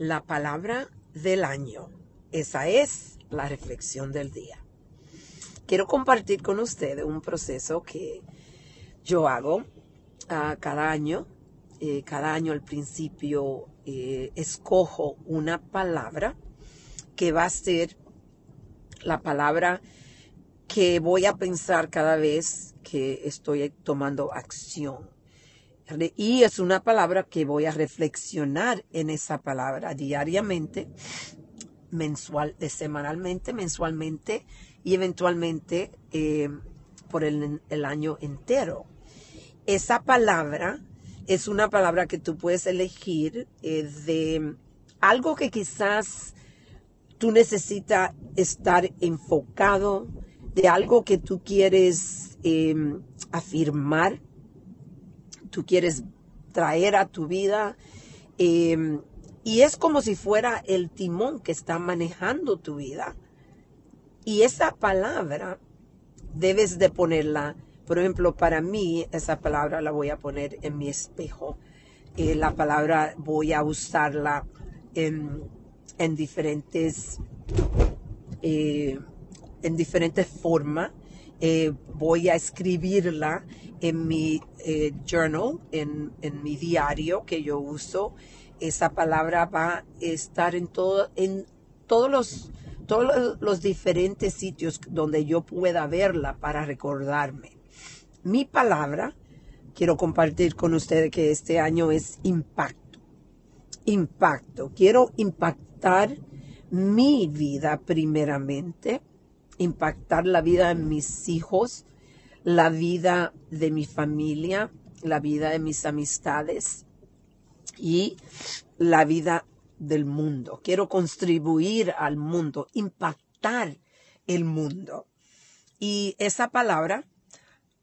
la palabra del año. Esa es la reflexión del día. Quiero compartir con ustedes un proceso que yo hago ah, cada año. Eh, cada año al principio eh, escojo una palabra que va a ser la palabra que voy a pensar cada vez que estoy tomando acción. Y es una palabra que voy a reflexionar en esa palabra diariamente, mensual, semanalmente, mensualmente y eventualmente eh, por el, año entero. Esa palabra es una palabra que tú puedes elegir eh, de algo que quizás tú necesitas estar enfocado, de algo que tú quieres em, afirmar, tú quieres traer a tu vida. Em, y es como si fuera el timón que está manejando tu vida. Y esa palabra debes de ponerla, por ejemplo, para mí esa palabra la voy a poner en mi espejo. Eh, la palabra voy a usarla en, en diferentes, eh, en diferentes formas. Eh, voy a escribirla en mi journal, en, en mi diario que yo uso esa palabra va a estar en, todo, en todos los todos los diferentes sitios donde yo pueda verla para recordarme. Mi palabra, quiero compartir con ustedes que este año es impacto. Impacto. Quiero impactar mi vida primeramente, impactar la vida de mis hijos, la vida de mi familia, la vida de mis amistades y la vida del mundo. Quiero contribuir al mundo, impactar el mundo. Y esa palabra,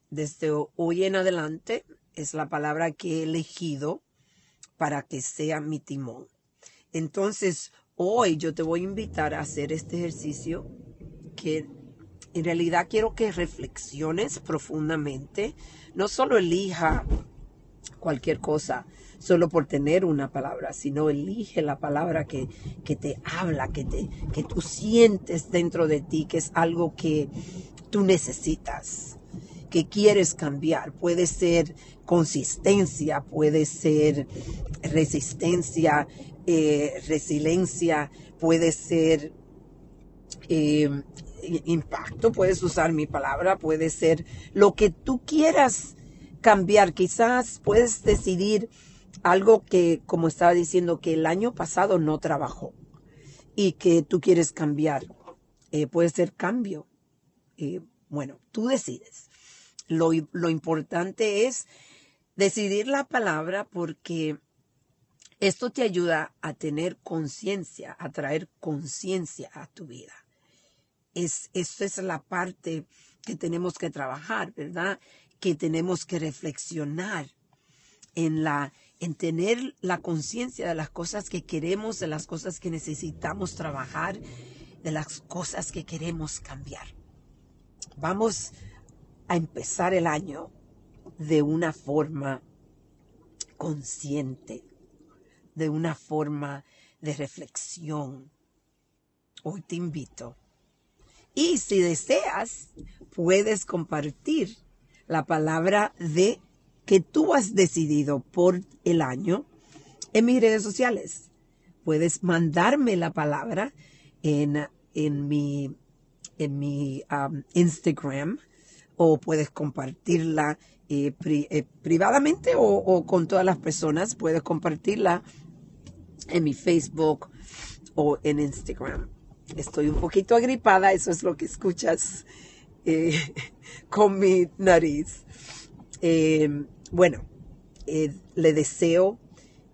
desde hoy en adelante, es la palabra que he elegido para que sea mi timón. Entonces, hoy yo te voy a invitar a hacer este ejercicio que en realidad quiero que reflexiones profundamente, no solo elija cualquier cosa solo por tener una palabra, sino elige la palabra que, te habla, que, te, que tú sientes dentro de ti, que es algo que tú necesitas, que quieres cambiar. Puede ser consistencia, puede ser resistencia, eh, resiliencia, puede ser eh, impacto, puedes usar mi palabra, puede ser lo que tú quieras cambiar. Quizás puedes decidir algo que, como estaba diciendo, que el año pasado no trabajó y que tú quieres cambiar. Eh, puede ser cambio. Eh, bueno, tú decides. Lo, lo importante es decidir la palabra porque esto te ayuda a tener conciencia, a traer conciencia a tu vida. Es, esto es la parte que tenemos que trabajar, ¿verdad? Que tenemos que reflexionar en la en tener la conciencia de las cosas que queremos, de las cosas que necesitamos trabajar, de las cosas que queremos cambiar. Vamos a empezar el año de una forma consciente, de una forma de reflexión. Hoy te invito. Y si deseas, puedes compartir la palabra de que tú has decidido por el año en mis redes sociales. Puedes mandarme la palabra en, en mi, en mi um, Instagram o puedes compartirla eh, eh, privadamente o, o, con todas las personas. Puedes compartirla en mi Facebook o en Instagram. Estoy un poquito agripada, eso es lo que escuchas eh, con mi nariz. Bueno, eh, le deseo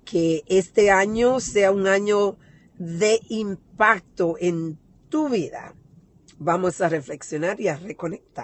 que este año sea un año de impacto en tu vida. Vamos a reflexionar y a reconectar.